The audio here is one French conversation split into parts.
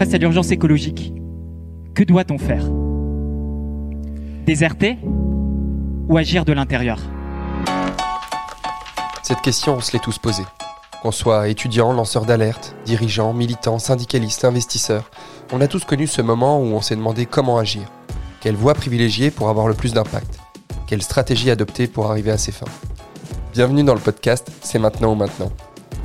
face à l'urgence écologique, que doit-on faire? Déserter ou agir de l'intérieur? Cette question, on se l'est tous posée. Qu'on soit étudiant, lanceur d'alerte, dirigeant, militant, syndicaliste, investisseur, on a tous connu ce moment où on s'est demandé comment agir. Quelle voie privilégier pour avoir le plus d'impact? Quelle stratégie adopter pour arriver à ses fins? Bienvenue dans le podcast C'est maintenant ou maintenant.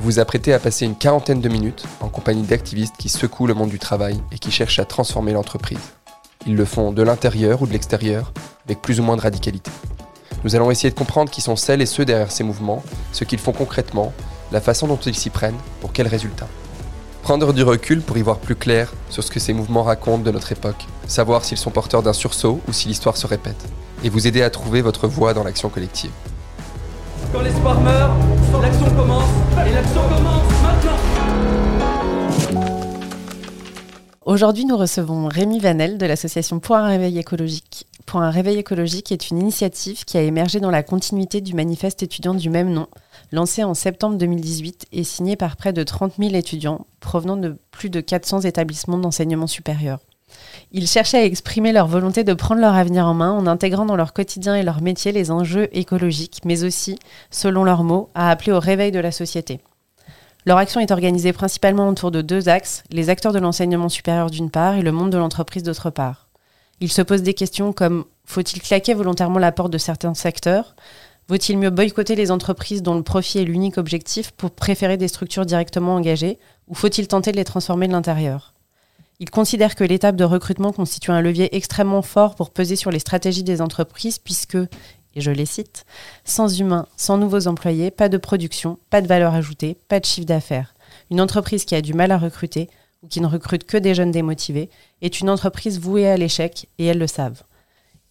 Vous apprêtez à passer une quarantaine de minutes en compagnie d'activistes qui secouent le monde du travail et qui cherchent à transformer l'entreprise. Ils le font de l'intérieur ou de l'extérieur, avec plus ou moins de radicalité. Nous allons essayer de comprendre qui sont celles et ceux derrière ces mouvements, ce qu'ils font concrètement, la façon dont ils s'y prennent, pour quels résultats. Prendre du recul pour y voir plus clair sur ce que ces mouvements racontent de notre époque, savoir s'ils sont porteurs d'un sursaut ou si l'histoire se répète, et vous aider à trouver votre voie dans l'action collective. Quand l'espoir meurt, l'action commence, et l'action commence maintenant Aujourd'hui, nous recevons Rémi Vanel de l'association Pour un réveil écologique. Pour un réveil écologique est une initiative qui a émergé dans la continuité du manifeste étudiant du même nom, lancé en septembre 2018 et signé par près de 30 000 étudiants provenant de plus de 400 établissements d'enseignement supérieur. Ils cherchaient à exprimer leur volonté de prendre leur avenir en main en intégrant dans leur quotidien et leur métier les enjeux écologiques, mais aussi, selon leurs mots, à appeler au réveil de la société. Leur action est organisée principalement autour de deux axes, les acteurs de l'enseignement supérieur d'une part et le monde de l'entreprise d'autre part. Ils se posent des questions comme faut-il claquer volontairement la porte de certains secteurs? Vaut-il mieux boycotter les entreprises dont le profit est l'unique objectif pour préférer des structures directement engagées? Ou faut-il tenter de les transformer de l'intérieur? Ils considèrent que l'étape de recrutement constitue un levier extrêmement fort pour peser sur les stratégies des entreprises puisque, et je les cite, sans humains, sans nouveaux employés, pas de production, pas de valeur ajoutée, pas de chiffre d'affaires. Une entreprise qui a du mal à recruter ou qui ne recrute que des jeunes démotivés est une entreprise vouée à l'échec et elles le savent.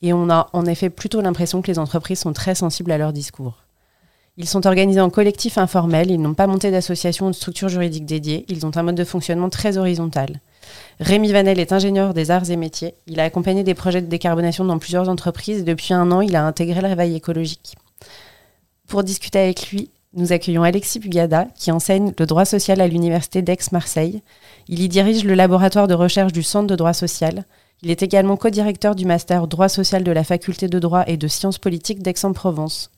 Et on a en effet plutôt l'impression que les entreprises sont très sensibles à leur discours. Ils sont organisés en collectif informel, ils n'ont pas monté d'association ou de structure juridique dédiée, ils ont un mode de fonctionnement très horizontal. Rémi Vanel est ingénieur des arts et métiers. Il a accompagné des projets de décarbonation dans plusieurs entreprises et depuis un an, il a intégré le réveil écologique. Pour discuter avec lui, nous accueillons Alexis Bugada, qui enseigne le droit social à l'Université d'Aix-Marseille. Il y dirige le laboratoire de recherche du Centre de droit social. Il est également co-directeur du master droit social de la faculté de droit et de sciences politiques d'Aix-en-Provence.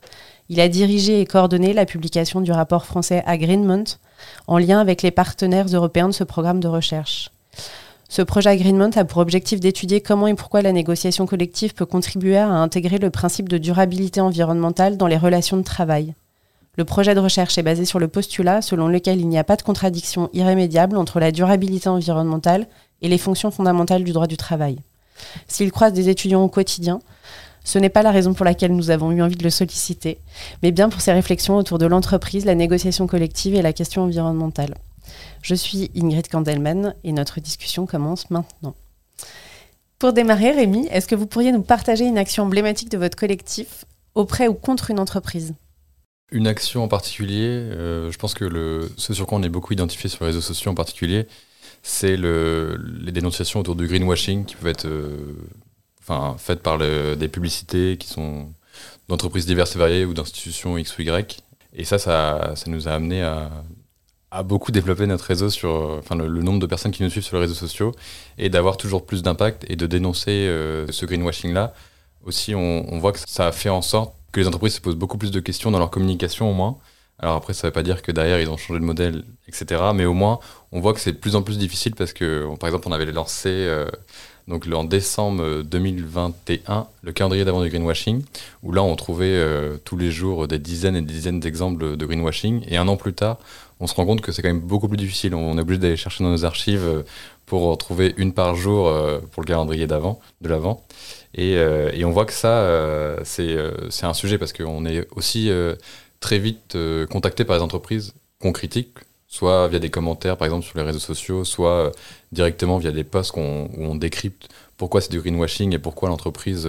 Il a dirigé et coordonné la publication du rapport français Agreement en lien avec les partenaires européens de ce programme de recherche. Ce projet Agreement a pour objectif d'étudier comment et pourquoi la négociation collective peut contribuer à intégrer le principe de durabilité environnementale dans les relations de travail. Le projet de recherche est basé sur le postulat selon lequel il n'y a pas de contradiction irrémédiable entre la durabilité environnementale et les fonctions fondamentales du droit du travail. S'il croise des étudiants au quotidien, ce n'est pas la raison pour laquelle nous avons eu envie de le solliciter, mais bien pour ses réflexions autour de l'entreprise, la négociation collective et la question environnementale. Je suis Ingrid Kandelman et notre discussion commence maintenant. Pour démarrer, Rémi, est-ce que vous pourriez nous partager une action emblématique de votre collectif auprès ou contre une entreprise? Une action en particulier, euh, je pense que le, ce sur quoi on est beaucoup identifié sur les réseaux sociaux en particulier, c'est le, les dénonciations autour du greenwashing qui peuvent être euh, enfin, faites par des publicités qui sont d'entreprises diverses et variées ou d'institutions X ou Y. Et ça, ça, ça nous a amené à, à beaucoup développer notre réseau sur enfin, le, nombre de personnes qui nous suivent sur les réseaux sociaux et d'avoir toujours plus d'impact et de dénoncer euh, ce greenwashing-là. Aussi, on, voit que ça a fait en sorte que les entreprises se posent beaucoup plus de questions dans leur communication au moins. Alors après, ça ne veut pas dire que derrière, ils ont changé de modèle, etc. Mais au moins, on voit que c'est de plus en plus difficile parce que, par exemple, on avait lancé euh, donc, en décembre 2021 le calendrier d'avant du greenwashing, où là, on trouvait euh, tous les jours des dizaines et des dizaines d'exemples de greenwashing. Et un an plus tard, on se rend compte que c'est quand même beaucoup plus difficile. On est obligé d'aller chercher dans nos archives euh, pour trouver une par jour euh, pour le calendrier de l'avant. Et, euh, et, on voit que ça, c'est un sujet parce qu'on est aussi très vite contacté par les entreprises qu'on critique, soit via des commentaires par exemple sur les réseaux sociaux, soit directement via des posts où on décrypte pourquoi c'est du greenwashing et pourquoi l'entreprise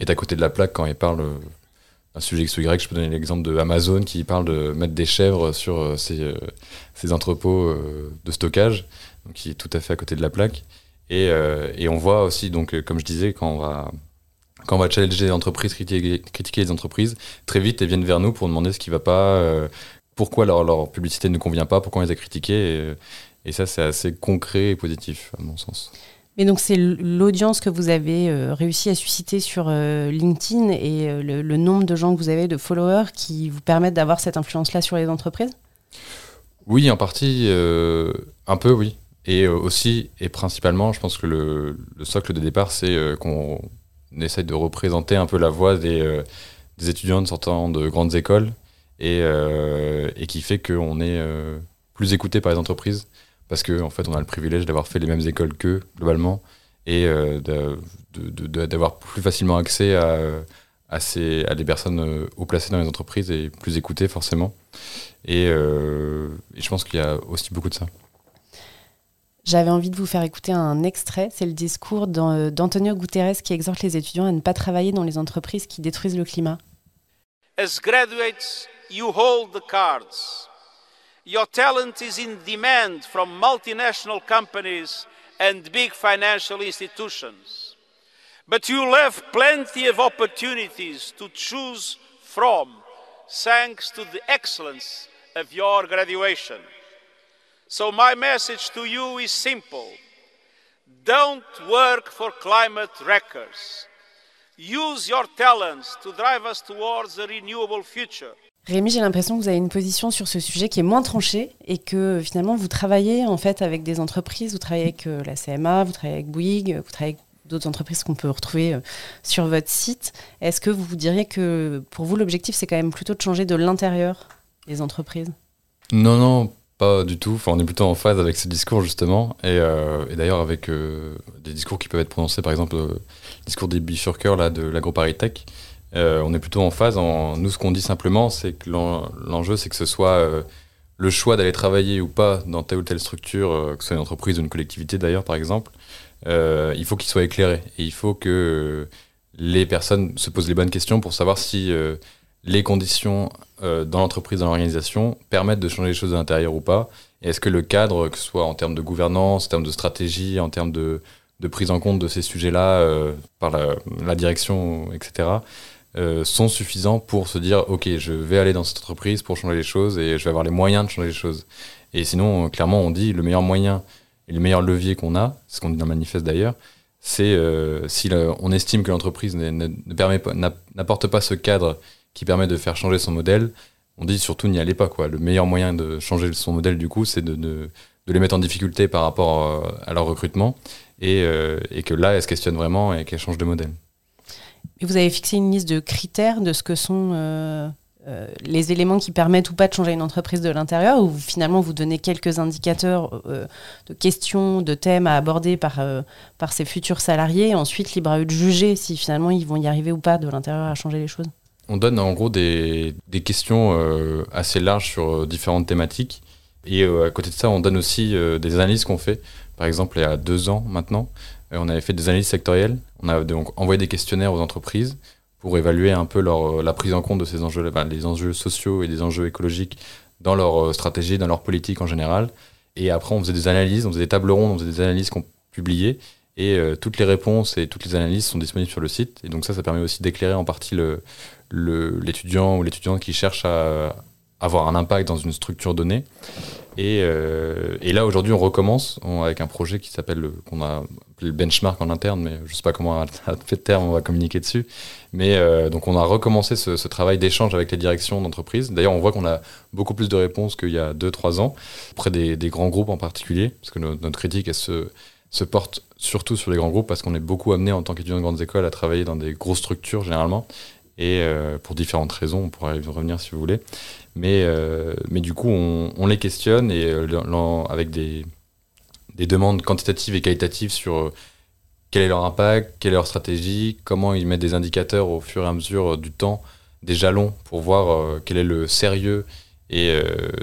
est à côté de la plaque quand elle parle un sujet X ou Y, je peux donner l'exemple de Amazon qui parle de mettre des chèvres sur euh, ses, euh, ses, entrepôts euh, de stockage, donc qui est tout à fait à côté de la plaque. Et, et on voit aussi, donc, comme je disais, quand on va, quand on va challenger les entreprises, critiquer, les entreprises, très vite, elles viennent vers nous pour demander ce qui ne va pas, pourquoi leur, leur, publicité ne convient pas, pourquoi on les a critiquées. Et ça, c'est assez concret et positif, à mon sens. Mais donc c'est l'audience que vous avez euh, réussi à susciter sur euh, LinkedIn et euh, le, nombre de gens que vous avez, de followers, qui vous permettent d'avoir cette influence-là sur les entreprises? Oui, en partie, un peu, oui. Et aussi, et principalement, je pense que le, le socle de départ, c'est qu'on essaye de représenter un peu la voix des, des étudiants sortant de grandes écoles et, et qui fait qu'on est plus écouté par les entreprises parce qu'en en fait, on a le privilège d'avoir fait les mêmes écoles qu'eux, globalement, et euh, d'avoir plus facilement accès à, à, ces, à des personnes euh, haut placées dans les entreprises et plus écoutées, forcément. Et, euh, et je pense qu'il y a aussi beaucoup de ça. J'avais envie de vous faire écouter un extrait, c'est le discours d'Antonio Guterres qui exhorte les étudiants à ne pas travailler dans les entreprises qui détruisent le climat. As graduates, you hold the cards. Your talent is in demand from multinational companies and big financial institutions. But you'll have plenty of opportunities to choose from thanks to the excellence of your graduation. So, my message to you is simple don't work for climate wreckers. Use your talents to drive us towards a renewable future. Rémi, j'ai l'impression que vous avez une position sur ce sujet qui est moins tranchée et que finalement vous travaillez en fait avec des entreprises, vous travaillez avec euh, la CMA, vous travaillez avec Bouygues, vous travaillez avec d'autres entreprises qu'on peut retrouver euh, sur votre site. Est-ce que vous diriez que pour vous l'objectif c'est quand même plutôt de changer de l'intérieur des entreprises? Non, non, pas du tout. Enfin, on est plutôt en phase avec ce discours justement et, euh, d'ailleurs avec des discours qui peuvent être prononcés, par exemple le discours des bifurqueurs là de l'AgroParisTech. Euh, on est plutôt en phase. Nous, ce qu'on dit simplement, c'est que l'enjeu, c'est que ce soit euh, le choix d'aller travailler ou pas dans telle ou telle structure, euh, que ce soit une entreprise ou une collectivité d'ailleurs, par exemple, il faut qu'il soit éclairé. Et il faut que les personnes se posent les bonnes questions pour savoir si les conditions dans l'entreprise, dans l'organisation, permettent de changer les choses de l'intérieur ou pas. Et est-ce que le cadre, que ce soit en termes de gouvernance, en termes de stratégie, en termes de, prise en compte de ces sujets-là par la, direction, etc., euh, sont suffisants pour se dire ok je vais aller dans cette entreprise pour changer les choses et je vais avoir les moyens de changer les choses. Et sinon clairement on dit le meilleur moyen et le meilleur levier qu'on a ce qu'on dit dans le manifeste d'ailleurs c'est euh, si on estime que l'entreprise ne, n'apporte pas ce cadre qui permet de faire changer son modèle on dit surtout n'y allez pas quoi. Le meilleur moyen de changer son modèle du coup c'est de, de, de, les mettre en difficulté par rapport euh, à leur recrutement et, et que là elles se questionnent vraiment et qu'elles changent de modèle vous avez fixé une liste de critères de ce que sont euh, euh, les éléments qui permettent ou pas de changer une entreprise de l'intérieur, ou finalement vous donnez quelques indicateurs euh, de questions, de thèmes à aborder par, par ces futurs salariés, et ensuite libre à eux de juger si finalement ils vont y arriver ou pas de l'intérieur à changer les choses? On donne en gros des, des questions assez larges sur différentes thématiques. Et à côté de ça, on donne aussi des analyses qu'on fait. Par exemple, il y a deux ans maintenant, on avait fait des analyses sectorielles. On a donc envoyé des questionnaires aux entreprises pour évaluer un peu leur, la prise en compte de ces enjeux, les enjeux sociaux et des enjeux écologiques dans leur euh, stratégie, dans leur politique en général. Et après, on faisait des analyses, on faisait des tables rondes, on faisait des analyses qu'on publiait. Et euh, toutes les réponses et toutes les analyses sont disponibles sur le site. Et donc ça, ça permet aussi d'éclairer en partie l'étudiant ou l'étudiante qui cherche à avoir un impact dans une structure donnée. Et, euh, et là, aujourd'hui, on recommence avec un projet qui s'appelle, qu'on a appelé le benchmark en interne, mais je ne sais pas comment, à fait de terme, on va communiquer dessus. Mais euh, donc, on a recommencé ce, ce travail d'échange avec les directions d'entreprise. D'ailleurs, on voit qu'on a beaucoup plus de réponses qu'il y a 2-3 ans, auprès des, des, grands groupes en particulier, parce que notre, critique, elle se, se porte surtout sur les grands groupes, parce qu'on est beaucoup amené en tant qu'étudiant de grandes écoles à travailler dans des grosses structures, généralement, et euh, pour différentes raisons, on pourrait y revenir si vous voulez. Mais, euh, mais du coup, on, les questionne et euh, avec des, des demandes quantitatives et qualitatives sur euh, quel est leur impact, quelle est leur stratégie, comment ils mettent des indicateurs au fur et à mesure du temps, des jalons pour voir quel est le sérieux et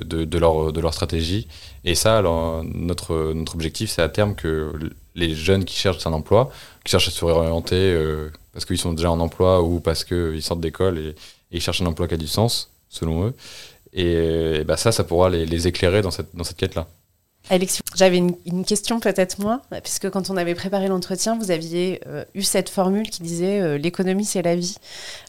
de, de, leur, de leur stratégie. Et ça, alors, notre, notre objectif, c'est à terme que les jeunes qui cherchent un emploi, qui cherchent à se réorienter parce qu'ils sont déjà en emploi ou parce qu'ils sortent d'école et, et, ils cherchent un emploi qui a du sens, selon eux. Et, bah ça, ça pourra les, éclairer dans cette, dans cette quête-là. Alexis, j'avais une, question peut-être moi, puisque quand on avait préparé l'entretien, vous aviez euh, eu cette formule qui disait euh, l'économie c'est la vie.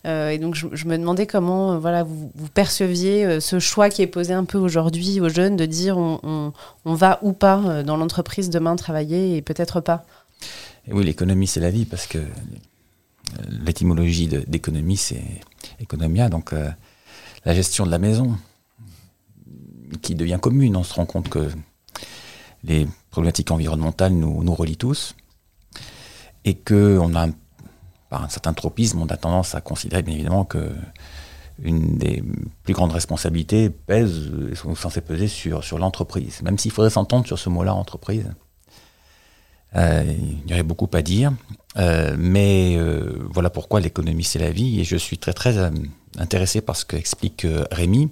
Euh, et donc je, me demandais comment voilà, vous, perceviez ce choix qui est posé un peu aujourd'hui aux jeunes de dire on, va ou pas dans l'entreprise demain travailler et peut-être pas. oui, l'économie c'est la vie parce que l'étymologie d'économie c'est economia, donc la gestion de la maison qui devient commune. On se rend compte que les problématiques environnementales nous, relient tous et que on a, par un certain tropisme, on a tendance à considérer bien évidemment que une des plus grandes responsabilités pèse, sont censées peser sur, sur l'entreprise. Même s'il faudrait s'entendre sur ce mot-là, entreprise. Euh, il y aurait beaucoup à dire, euh, mais euh, voilà pourquoi l'économie c'est la vie, et je suis très très intéressé par ce qu'explique Rémi,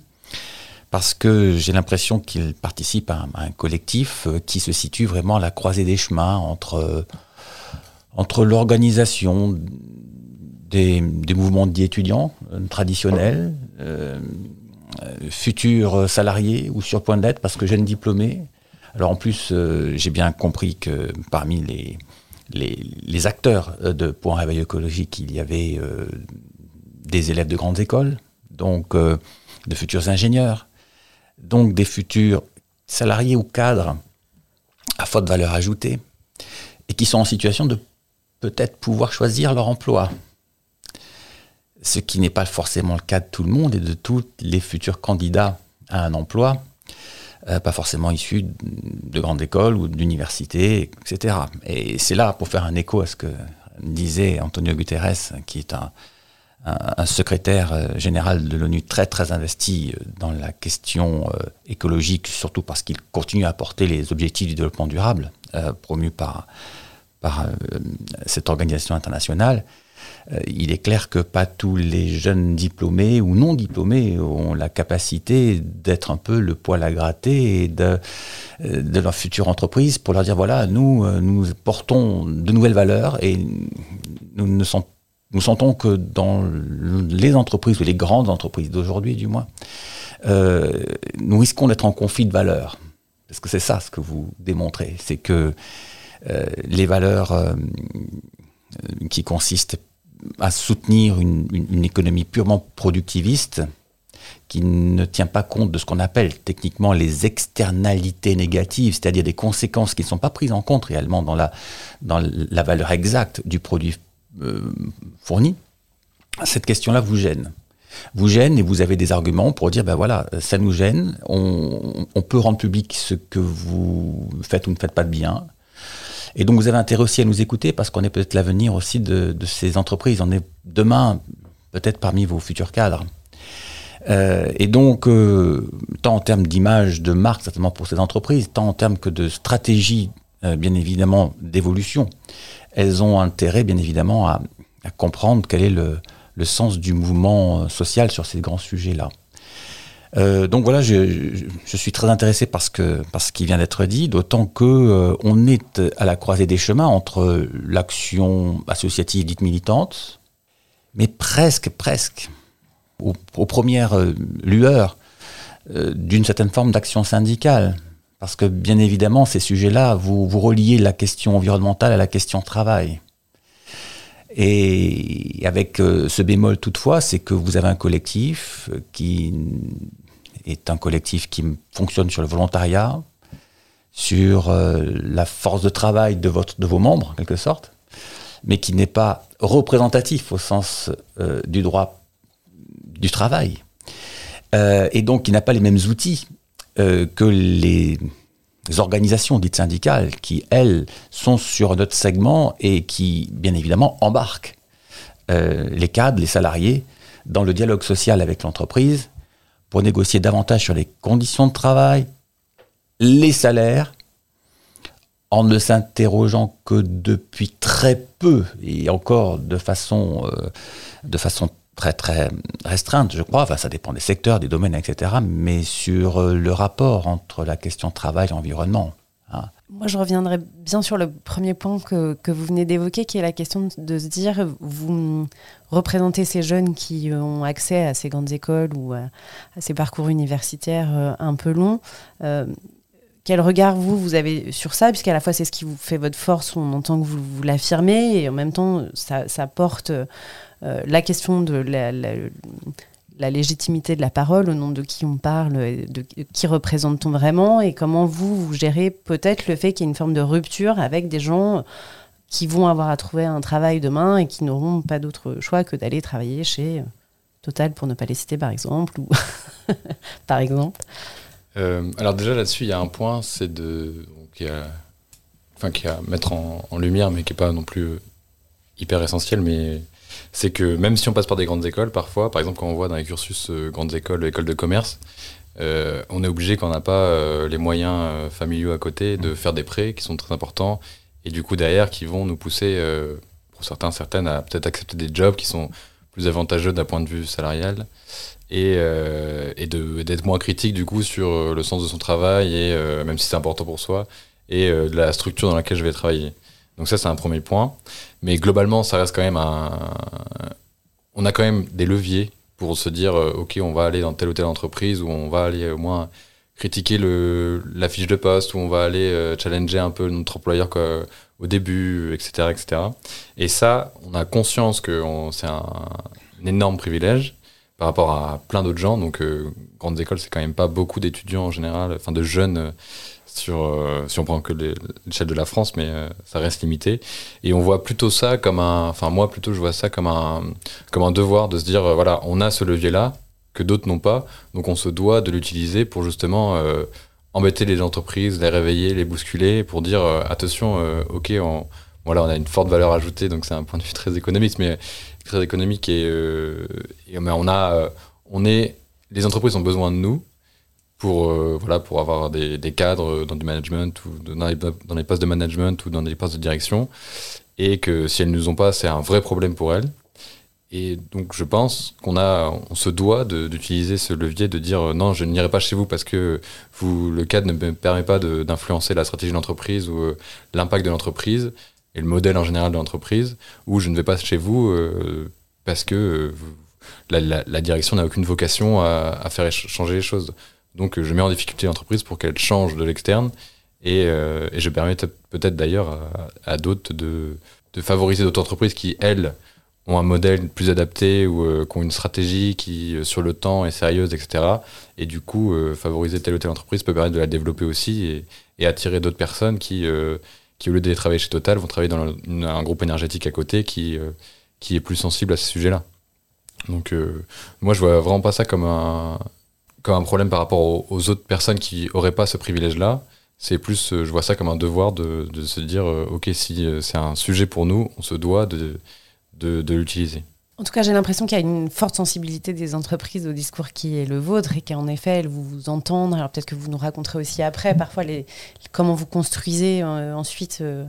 parce que j'ai l'impression qu'il participe à un, collectif euh, qui se situe vraiment à la croisée des chemins entre, euh, entre l'organisation des, mouvements d'étudiants euh, traditionnels, futurs salariés ou sur point d'être parce que jeunes diplômés. Alors en plus, j'ai bien compris que parmi les, les, acteurs de Point Réveil écologique, il y avait des élèves de grandes écoles, donc de futurs ingénieurs, donc des futurs salariés ou cadres à forte valeur ajoutée, et qui sont en situation de peut-être pouvoir choisir leur emploi. Ce qui n'est pas forcément le cas de tout le monde et de tous les futurs candidats à un emploi, euh, pas forcément issus de grandes écoles ou d'universités, etc. Et c'est là, pour faire un écho à ce que disait Antonio Guterres, qui est un, un, secrétaire euh, général de l'ONU très très investi euh, dans la question euh, écologique, surtout parce qu'il continue à porter les objectifs du développement durable promus par, cette organisation internationale. il est clair que pas tous les jeunes diplômés ou non diplômés ont la capacité d'être un peu le poil à gratter de, de leur future entreprise pour leur dire voilà, nous, nous portons de nouvelles valeurs et nous ne sommes nous sentons que dans les entreprises, ou les grandes entreprises d'aujourd'hui du moins, euh, nous risquons d'être en conflit de valeurs. Parce que c'est ça ce que vous démontrez, c'est que euh, les valeurs euh, qui consistent à soutenir une, une, économie purement productiviste, qui ne tient pas compte de ce qu'on appelle techniquement les externalités négatives, c'est-à-dire des conséquences qui ne sont pas prises en compte réellement dans la, dans la valeur exacte du produit euh, fourni, cette question-là vous gêne. Vous gêne et vous avez des arguments pour dire, ben voilà, ça nous gêne, on, peut rendre public ce que vous faites ou ne faites pas de bien. Et donc vous avez intérêt aussi à nous écouter parce qu'on est peut-être l'avenir aussi de, ces entreprises. On est demain peut-être parmi vos futurs cadres. Euh, et donc, euh, tant en termes d'image, de marque, certainement pour ces entreprises, tant en termes que de stratégie, bien évidemment, d'évolution elles ont intérêt, bien évidemment, à, comprendre quel est le, sens du mouvement social sur ces grands sujets-là. Euh, donc voilà, je, suis très intéressé par ce, qui vient d'être dit, d'autant que euh, on est à la croisée des chemins entre l'action associative dite militante, mais presque, presque, aux premières euh, lueurs d'une certaine forme d'action syndicale. Parce que bien évidemment, ces sujets-là, vous, vous reliez la question environnementale à la question travail. Et avec euh, ce bémol toutefois, c'est que vous avez un collectif qui est un collectif qui fonctionne sur le volontariat, sur euh, la force de travail de, votre, de vos membres, en quelque sorte, mais qui n'est pas représentatif au sens euh, du droit du travail. et donc qui n'a pas les mêmes outils euh, que les organisations dites syndicales qui, elles, sont sur notre segment et qui, bien évidemment, embarquent euh, les cadres, les salariés dans le dialogue social avec l'entreprise pour négocier davantage sur les conditions de travail, les salaires, en ne s'interrogeant que depuis très peu et encore de façon, euh, de façon très très restreinte, je crois. Enfin, ça dépend des secteurs, des domaines, etc. Mais sur euh, le rapport entre la question travail et environnement. Hein. Moi, je reviendrai bien sur le premier point que, que vous venez d'évoquer, qui est la question de se dire, vous représentez ces jeunes qui ont accès à ces grandes écoles ou à, ces parcours universitaires euh, un peu longs. Euh, quel regard vous, vous avez sur ça, puisqu'à la fois c'est ce qui vous fait votre force, on entend que vous, vous l'affirmez, et en même temps ça, ça porte euh, la question de la, légitimité de la parole, au nom de qui on parle, de qui représente-t-on vraiment, et comment vous, gérez peut-être le fait qu'il y ait une forme de rupture avec des gens qui vont avoir à trouver un travail demain et qui n'auront pas d'autre choix que d'aller travailler chez Total, pour ne pas les citer par exemple. Euh, alors déjà là-dessus, il y a un point, c'est de qui enfin mettre en, lumière, mais qui est pas non plus hyper essentiel, mais c'est que même si on passe par des grandes écoles, parfois, par exemple quand on voit dans les cursus euh, grandes écoles, écoles de commerce, euh, on est obligé quand on n'a pas les moyens familiaux à côté de faire des prêts qui sont très importants et du coup derrière qui vont nous pousser, pour certains, certaines, à peut-être accepter des jobs qui sont plus avantageux d'un point de vue salarial et, euh, et d'être moins critique du coup sur euh, le sens de son travail et euh, même si c'est important pour soi et de la structure dans laquelle je vais travailler. Donc ça c'est un premier point, mais globalement ça reste quand même un, on a quand même des leviers pour se dire ok on va aller dans telle ou telle entreprise ou on va aller au moins critiquer le, la fiche de poste ou on va aller challenger un peu notre employeur au début, etc., etc. Et ça, on a conscience que c'est un, énorme privilège par rapport à plein d'autres gens. Donc, euh, grandes écoles, c'est quand même pas beaucoup d'étudiants en général, enfin de jeunes euh, sur, euh, si on prend que l'échelle de la France, mais ça reste limité. Et on voit plutôt ça comme un, enfin moi plutôt je vois ça comme un, comme un devoir de se dire voilà, on a ce levier-là que d'autres n'ont pas, donc on se doit de l'utiliser pour justement embêter les entreprises, les réveiller, les bousculer pour dire attention, ok, on, voilà, on a une forte valeur ajoutée, donc c'est un point de vue très économique, mais très économique et, euh, mais on a, euh, on est, les entreprises ont besoin de nous pour euh, voilà pour avoir des, des, cadres dans du management ou dans les, dans les postes de management ou dans des postes de direction et que si elles ne nous ont pas, c'est un vrai problème pour elles. Et donc je pense qu'on a, on se doit d'utiliser ce levier de dire non, je n'irai pas chez vous parce que vous, le cadre ne me permet pas d'influencer la stratégie de l'entreprise ou l'impact de l'entreprise et le modèle en général de l'entreprise, où je ne vais pas chez vous euh, parce que euh, la, direction n'a aucune vocation à, faire changer les choses. Donc euh, je mets en difficulté l'entreprise pour qu'elle change de l'externe et, je permets peut-être d'ailleurs à, d'autres de, favoriser d'autres entreprises qui, elles, ont un modèle plus adapté ou qui ont une stratégie qui, sur le temps, est sérieuse, etc. Et du coup, favoriser telle ou telle entreprise peut permettre de la développer aussi et, et attirer d'autres personnes qui qui au lieu d'aller travailler chez Total vont travailler dans un groupe énergétique à côté qui, euh, qui est plus sensible à ces sujets-là. Donc euh, moi je vois vraiment pas ça comme un, comme un problème par rapport aux, autres personnes qui auraient pas ce privilège-là. C'est plus, euh, je vois ça comme un devoir de, se dire, ok, si c'est un sujet pour nous, on se doit de l'utiliser. En tout cas, j'ai l'impression qu'il y a une forte sensibilité des entreprises au discours qui est le vôtre et qu'en effet, elles vous entendent. Alors peut-être que vous nous raconterez aussi après, parfois, les, comment vous construisez euh, ensuite euh,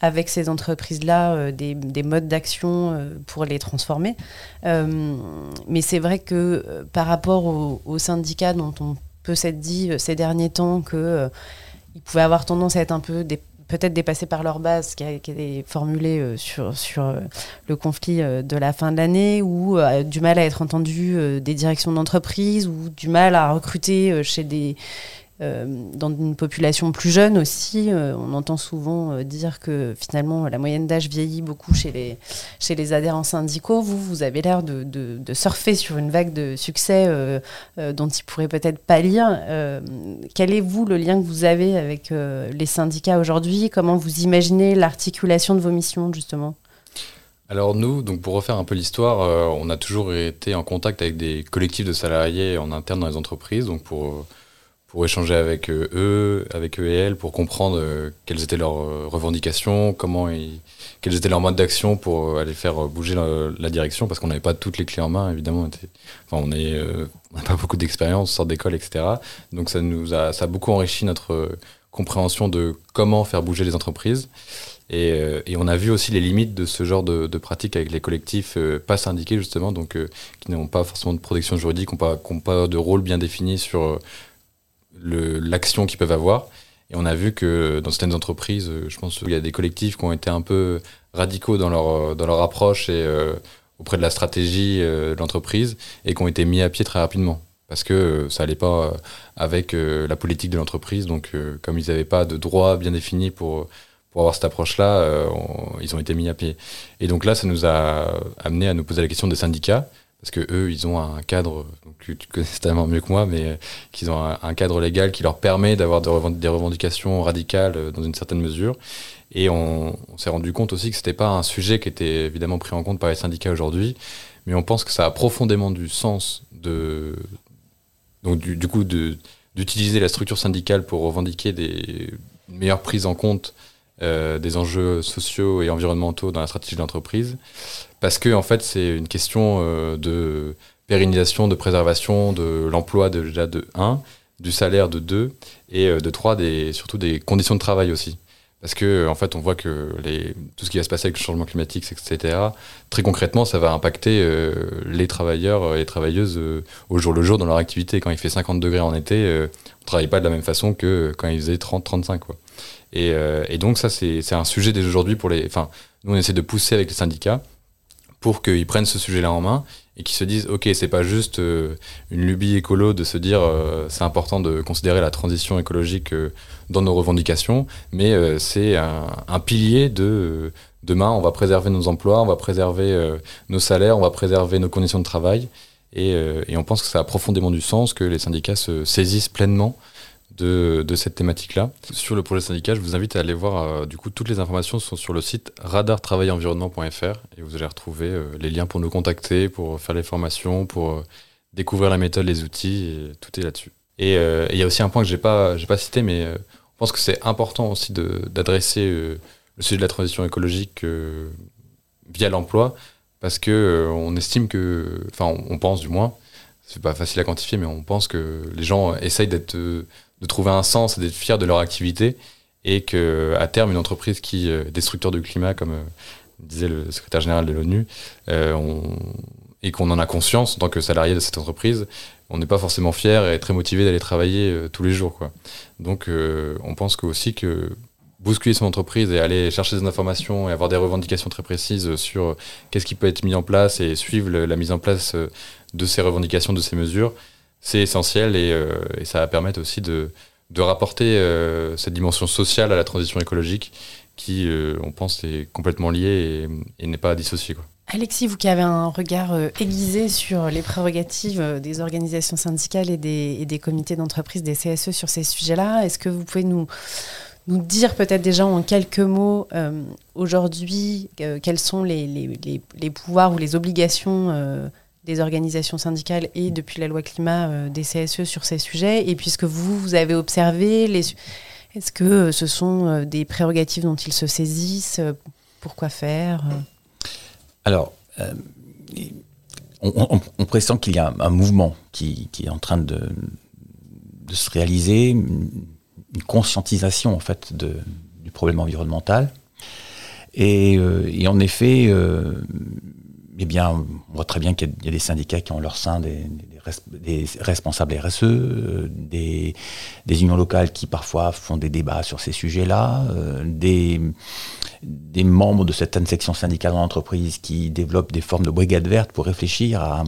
avec ces entreprises-là euh, des, des, modes d'action pour les transformer. mais c'est vrai que par rapport aux syndicats dont on peut s'être dit ces derniers temps qu'ils pouvaient avoir tendance à être un peu des peut-être dépassés par leur base, qui a, été formulée euh, sur, sur euh, le conflit euh, de la fin de l'année, ou du mal à être entendu des directions d'entreprise, ou du mal à recruter chez des dans une population plus jeune aussi, euh, on entend souvent euh, dire que finalement la moyenne d'âge vieillit beaucoup chez les, chez les adhérents syndicaux. Vous, vous avez l'air de, de, surfer sur une vague de succès dont il pourrait peut-être pas lire. quel est, vous, le lien que vous avez avec les syndicats aujourd'hui? Comment vous imaginez l'articulation de vos missions, justement? Alors nous, donc pour refaire un peu l'histoire, on a toujours été en contact avec des collectifs de salariés en interne dans les entreprises, donc pour pour échanger avec euh, eux, avec eux et elles, pour comprendre euh, quelles étaient leurs euh, revendications, comment ils, quels étaient leurs modes d'action pour aller faire bouger la, direction, parce qu'on n'avait pas toutes les clés en main, évidemment. enfin, on n'a pas beaucoup d'expérience, sort d'école, etc. Donc ça nous a, ça a beaucoup enrichi notre compréhension de comment faire bouger les entreprises. Et, et, on a vu aussi les limites de ce genre de, de pratiques avec les collectifs pas syndiqués justement, donc qui n'ont pas forcément de protection juridique, qui n'ont pas, pas, de rôle bien défini sur l'action qu'ils peuvent avoir. Et on a vu que dans certaines entreprises, euh, je pense qu'il y a des collectifs qui ont été un peu radicaux dans leur, euh, dans leur approche et euh, auprès de la stratégie de l'entreprise et qui ont été mis à pied très rapidement. parce que ça allait pas avec la politique de l'entreprise. Donc, comme ils n'avaient pas de droit bien défini pour, pour avoir cette approche-là, ils ont été mis à pied. Et donc là, ça nous a amené à nous poser la question des syndicats parce que eux, ils ont un cadre, tu, connais tellement mieux que moi, mais euh, qu'ils ont un, cadre légal qui leur permet d'avoir des revendications radicales euh, dans une certaine mesure. Et on, s'est rendu compte aussi que c'était pas un sujet qui était évidemment pris en compte par les syndicats aujourd'hui, mais on pense que ça a profondément du sens de, donc du, coup, d'utiliser la structure syndicale pour revendiquer des meilleures prises en compte euh, des enjeux sociaux et environnementaux dans la stratégie de l'entreprise, parce que en fait c'est une question euh, de pérennisation, de préservation de l'emploi déjà de 1, du salaire de 2 et euh, de 3 des, surtout des conditions de travail aussi. Parce que en fait on voit que tout ce qui va se passer avec le changement climatique, etc., très concrètement ça va impacter les travailleurs et les travailleuses au jour le jour dans leur activité. Quand il fait 50 degrés en été, on ne travaille pas de la même façon que quand il faisait 30-35. quoi. Euh, et, donc ça, c'est un sujet dès aujourd'hui pour les... Enfin, nous, on essaie de pousser avec les syndicats pour qu'ils prennent ce sujet-là en main et qu'ils se disent, OK, c'est pas juste euh, une lubie écolo de se dire, euh, c'est important de considérer la transition écologique dans nos revendications, mais c'est un, pilier de demain, on va préserver nos emplois, on va préserver nos salaires, on va préserver nos conditions de travail. Et, et, on pense que ça a profondément du sens que les syndicats se saisissent pleinement de, cette thématique-là. Sur le projet syndical, je vous invite à aller voir, euh, du coup, toutes les informations sont sur le site radartravail-environnement.fr et vous allez retrouver euh, les liens pour nous contacter, pour faire les formations, pour euh, découvrir la méthode, les outils, tout est là-dessus. Et il y a aussi un point que j'ai pas, pas cité, mais je pense que c'est important aussi d'adresser le sujet de la transition écologique via l'emploi, parce que on estime que, enfin, on pense du moins, c'est pas facile à quantifier, mais on pense que les gens essayent d'être de trouver un sens et d'être fiers de leur activité et que à terme une entreprise qui euh, destructeur du climat comme euh, disait le secrétaire général de l'ONU euh, et qu'on en a conscience en tant que salarié de cette entreprise on n'est pas forcément fier et très motivé d'aller travailler tous les jours quoi. Donc on pense que aussi que bousculer son entreprise et aller chercher des informations et avoir des revendications très précises sur qu'est-ce qui peut être mis en place et suivre la mise en place de ces revendications, de ces mesures, c'est essentiel et, euh, et, ça va permettre aussi de, de rapporter euh, cette dimension sociale à la transition écologique qui, euh, on pense, est complètement liée et, n'est pas. Quoi. Alexis, vous qui avez un regard aiguisé sur les prérogatives des organisations syndicales et des, des comités d'entreprise, des CSE sur ces sujets-là, est-ce que vous pouvez nous, nous dire peut-être déjà en quelques mots aujourd'hui quels sont les, les, les, pouvoirs ou les obligations des organisations syndicales et depuis la loi climat euh, des CSE sur ces sujets. Et puisque vous, vous avez observé, les... est-ce que ce sont euh, des prérogatives dont ils se saisissent Pourquoi faire Alors, euh, on, pressent qu'il y a un, mouvement qui, est en train de, se réaliser, une, conscientisation en fait du problème environnemental. Et en effet, eh bien, on voit très bien qu'il y, a des syndicats qui ont leur sein des, responsables RSE, euh, des, unions locales qui parfois font des débats sur ces sujets-là, euh, des, membres de certaines sections syndicales dans l'entreprise qui développent des formes de brigades vertes pour réfléchir à,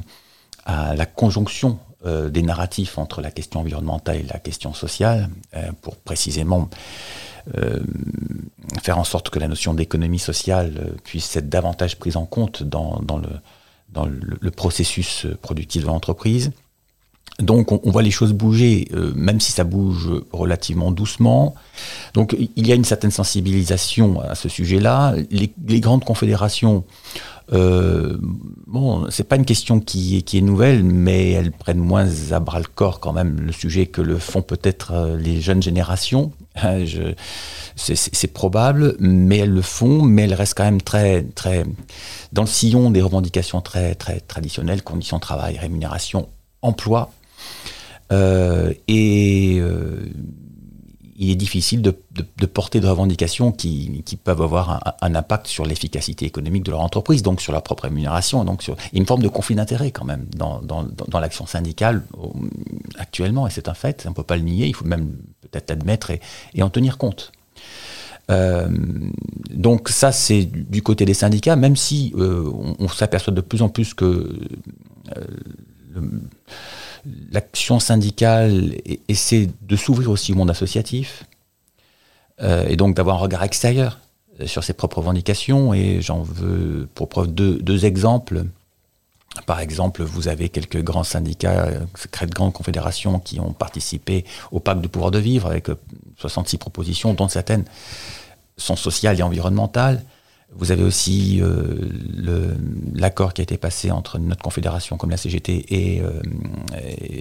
la conjonction euh, des narratifs entre la question environnementale et la question sociale, pour précisément euh, faire en sorte que la notion d'économie sociale euh, puisse être davantage prise en compte dans, le, dans le, processus productif de l'entreprise. Donc on, voit les choses bouger, euh, même si ça bouge relativement doucement. Donc il y a une certaine sensibilisation à ce sujet-là. Les, grandes confédérations, euh, bon, c'est pas une question qui, qui, est nouvelle, mais elles prennent moins à bras le corps quand même le sujet que le font peut-être les jeunes générations. c'est probable, mais elles le font, mais elles restent quand même très, très dans le sillon des revendications très, très traditionnelles, conditions de travail, rémunération, emploi. Euh, et euh, il est difficile de, porter des revendications qui, peuvent avoir un, impact sur l'efficacité économique de leur entreprise, donc sur leur propre rémunération. Donc sur, une forme de conflit quand même dans, l'action syndicale actuellement, et c'est un fait, on ne peut pas le nier, il faut même peut-être admettre et, en tenir compte. Euh, donc ça, c'est du côté des syndicats, même si on, s'aperçoit de plus en plus que l'action syndicale essaie de s'ouvrir aussi au monde associatif, euh, et donc d'avoir un regard extérieur euh, sur ses propres revendications. Et j'en veux pour preuve deux, exemples. Par exemple, vous avez quelques grands syndicats, euh, de grandes confédérations qui ont participé au pacte de pouvoir de vivre avec 66 propositions, dont certaines sont sociales et environnementales. Vous avez aussi euh, l'accord qui a été passé entre notre confédération comme la CGT et, euh,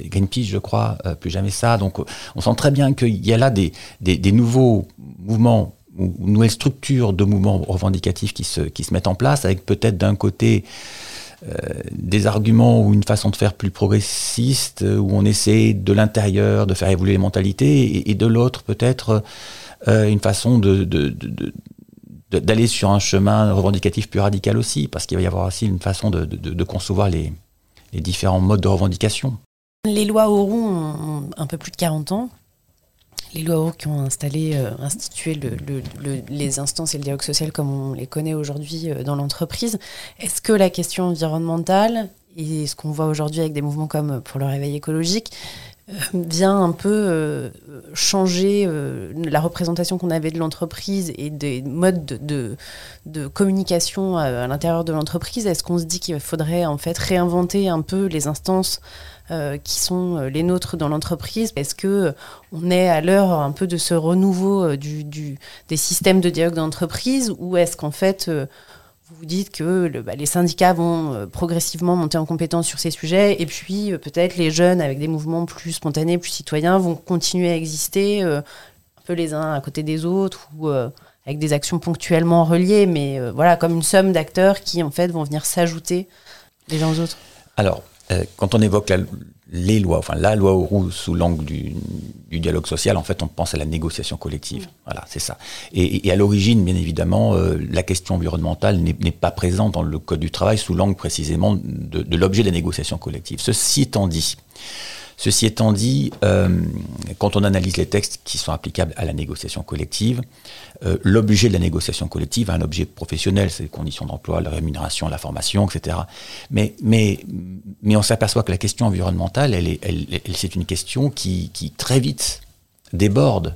Greenpeace, je crois, euh, plus jamais ça. Donc on sent très bien qu'il y a là des, des, nouveaux mouvements ou nouvelles structures de mouvements revendicatifs qui se, qui se mettent en place, avec peut-être d'un côté des arguments ou une façon de faire plus progressiste, où on essaie de l'intérieur de faire évoluer les mentalités, et, de l'autre peut-être une façon de, de, d'aller sur un chemin revendicatif plus radical aussi, parce qu'il va y avoir aussi une façon de, concevoir les, différents modes de revendication. Les lois Auroux ont un peu plus de 40 ans. Les lois Auroux qui ont installé, euh, institué les instances et le dialogue social comme on les connaît aujourd'hui euh, dans l'entreprise. Est-ce que la question environnementale et ce qu'on voit aujourd'hui avec des mouvements comme pour le réveil écologique vient un peu euh, changer euh, la représentation qu'on avait de l'entreprise et des modes de, communication à, l'intérieur de l'entreprise. Est-ce qu'on se dit qu'il faudrait en fait réinventer un peu les instances euh, qui sont les nôtres dans l'entreprise? Est-ce que on est à l'heure un peu de ce renouveau du, des systèmes de dialogue d'entreprise? Ou est-ce qu'en fait vous dites que bah, les syndicats vont euh, progressivement monter en compétence sur ces sujets, et puis euh, peut-être les jeunes avec des mouvements plus spontanés, plus citoyens, vont continuer à exister euh, un peu les uns à côté des autres, ou avec des actions ponctuellement reliées, mais voilà, comme une somme d'acteurs qui en fait vont venir s'ajouter les uns aux autres. Alors, quand on évoque la, les lois, enfin la loi Auroux sous l'angle du, dialogue social, en fait, on pense à la négociation collective. Voilà, c'est ça. Et, à l'origine, bien évidemment, euh, la question environnementale n'est pas présente dans le Code du travail sous l'angle précisément de, de l'objet de la négociation collective. Ceci étant dit, Ceci étant dit, euh, quand on analyse les textes qui sont applicables à la négociation collective, euh, l'objet de la négociation collective est un objet professionnel, c'est les conditions d'emploi, la rémunération, la formation, etc. Mais, on s'aperçoit que la question environnementale, elle est, c'est une question qui, qui, très vite déborde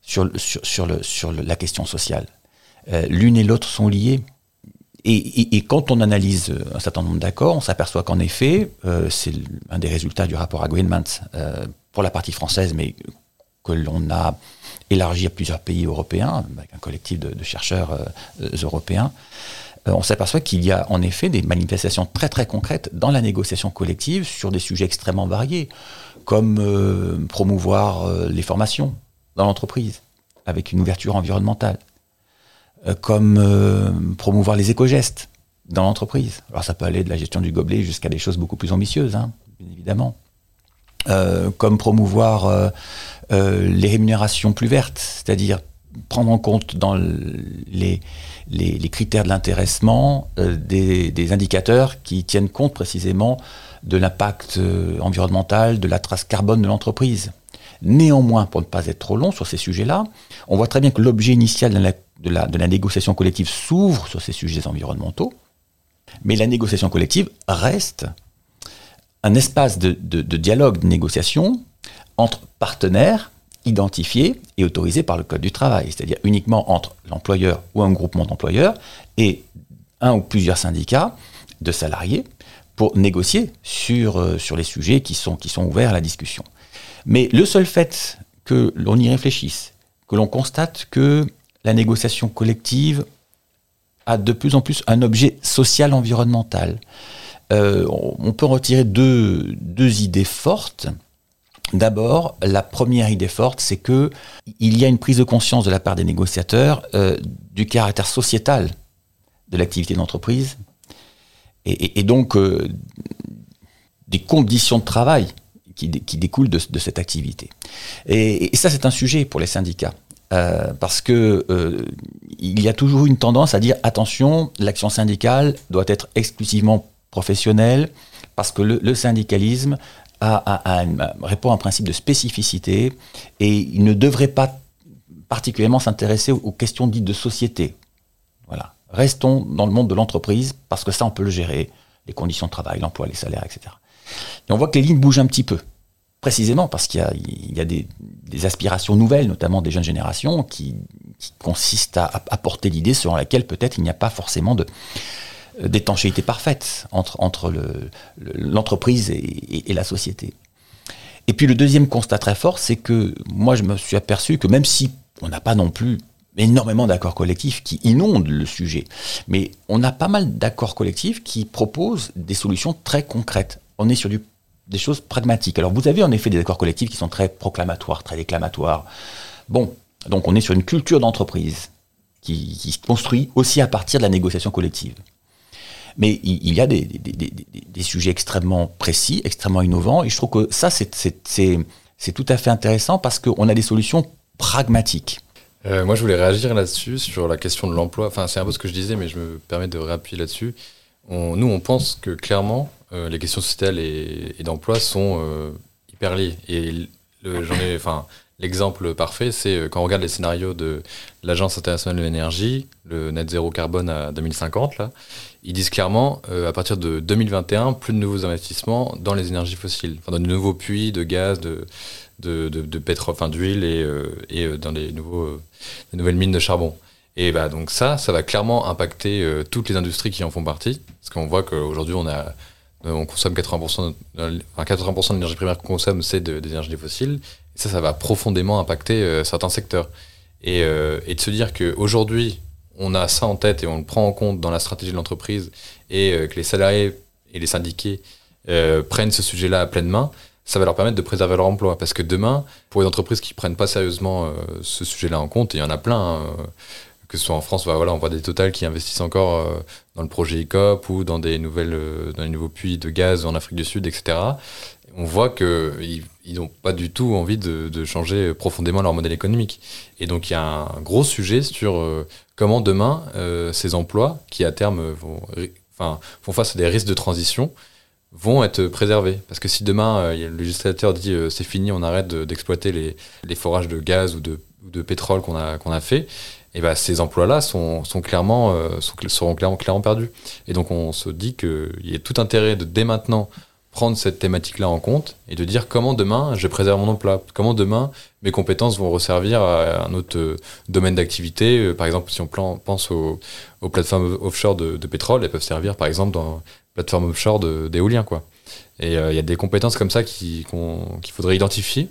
sur la question sociale. Euh, l'une et l'autre sont liées. Et, quand on analyse un certain nombre d'accords, on s'aperçoit qu'en effet, euh, c'est un des résultats du rapport Agreement euh, pour la partie française, mais que l'on a élargi à plusieurs pays européens, avec un collectif de, chercheurs euh, européens, on s'aperçoit qu'il y a en effet des manifestations très très concrètes dans la négociation collective sur des sujets extrêmement variés, comme promouvoir les formations dans l'entreprise, avec une ouverture environnementale euh, comme euh, promouvoir les éco-gestes dans l'entreprise. Alors ça peut aller de la gestion du gobelet jusqu'à des choses beaucoup plus ambitieuses, hein, bien évidemment. Euh, comme promouvoir les rémunérations plus vertes, c'est-à-dire prendre en compte dans les, les, critères de l'intéressement des, des, indicateurs qui tiennent compte précisément de l'impact environnemental, de la trace carbone de l'entreprise. Néanmoins, pour ne pas être trop long sur ces sujets-là, on voit très bien que l'objet initial de la de la, négociation collective s'ouvre sur ces sujets environnementaux, mais la négociation collective reste un espace de, dialogue, de négociation entre partenaires identifiés et autorisés par le Code du travail, c'est-à-dire uniquement entre l'employeur ou un groupement d'employeurs et un ou plusieurs syndicats de salariés pour négocier sur, euh, les sujets qui sont, qui sont ouverts à la discussion. Mais le seul fait que l'on y réfléchisse, que l'on constate que la négociation collective a de plus en plus un objet social environnemental. Euh, on peut retirer deux, idées fortes. D'abord, la première idée forte, c'est que il y a une prise de conscience de la part des négociateurs euh, du caractère sociétal de l'activité d'entreprise et, donc euh, des conditions de travail qui, découlent de, cette activité. et ça, c'est un sujet pour les syndicats. Euh, parce que euh, il y a toujours une tendance à dire attention, l'action syndicale doit être exclusivement professionnelle, parce que le, syndicalisme répond à un principe de spécificité et il ne devrait pas particulièrement s'intéresser aux, questions dites de société. Voilà. Restons dans le monde de l'entreprise parce que ça, on peut le gérer, les conditions de travail, l'emploi, les salaires, etc. Et on voit que les lignes bougent un petit peu. Précisément parce qu'il y a, des, aspirations nouvelles, notamment des jeunes générations, qui, consistent à apporter l'idée selon laquelle peut-être il n'y a pas forcément de, d'étanchéité parfaite entre, entre l'entreprise le, et, et, la société. Et puis le deuxième constat très fort, c'est que moi je me suis aperçu que même si on n'a pas non plus énormément d'accords collectifs qui inondent le sujet, mais on a pas mal d'accords collectifs qui proposent des solutions très concrètes. On est sur du des choses pragmatiques. Alors vous avez en effet des accords collectifs qui sont très proclamatoires, très déclamatoires. Bon, donc on est sur une culture d'entreprise qui, se construit aussi à partir de la négociation collective. Mais il, y a des, sujets extrêmement précis, extrêmement innovants, et je trouve que ça, c'est tout à fait intéressant parce qu'on a des solutions pragmatiques. Euh, moi, je voulais réagir là-dessus, sur la question de l'emploi. Enfin, c'est un peu ce que je disais, mais je me permets de réappuyer là-dessus. Nous, on pense que clairement, euh, les questions sociétales et, d'emploi sont euh, hyper liées. Et l'exemple parfait, c'est euh, quand on regarde les scénarios de l'Agence internationale de l'énergie, le net zéro carbone à 2050, là, ils disent clairement, à partir de 2021, plus de nouveaux investissements dans les énergies fossiles, enfin, dans de nouveaux puits de gaz, de, de, de, pétrole, enfin d'huile et, et dans les, nouveaux, les nouvelles mines de charbon. Et bah, donc ça, ça va clairement impacter toutes les industries qui en font partie, parce qu'on voit qu'aujourd'hui, on a on consomme 80%, de, enfin 80% de l'énergie primaire qu'on consomme, c'est de, des énergies fossiles. Et ça, ça va profondément impacter euh, certains secteurs. Et, euh, et, de se dire qu'aujourd'hui, on a ça en tête et on le prend en compte dans la stratégie de l'entreprise et euh, que les salariés et les syndiqués euh, prennent ce sujet-là à pleine main, ça va leur permettre de préserver leur emploi. Parce que demain, pour les entreprises qui prennent pas sérieusement ce sujet-là en compte, et il y en a plein, hein, que ce soit en France, voilà, on voit des totales qui investissent encore euh, dans le projet ECOP ou dans des euh, les nouveaux puits de gaz en Afrique du Sud, etc. On voit qu'ils n'ont pas du tout envie de, changer profondément leur modèle économique. Et donc il y a un gros sujet sur euh, comment demain ces emplois, qui à terme vont, enfin, font face à des risques de transition, vont être préservés. Parce que si demain le législateur dit c'est fini, on arrête d'exploiter les, forages de gaz ou de, ou de pétrole qu'on a, qu'on a fait, et ben ces emplois-là sont, sont, clairement, euh, sont, seront clairement, clairement perdus. Et donc on se dit qu'il y a tout intérêt de dès maintenant prendre cette thématique-là en compte et de dire comment demain je préserve mon emploi, comment demain mes compétences vont resservir à un autre euh, domaine d'activité. Euh, par exemple, si on pense aux, plateformes offshore de, pétrole, elles peuvent servir par exemple dans plateforme offshore d'éolien. quoi. Et il y a des compétences comme ça qu'il qu faudrait identifier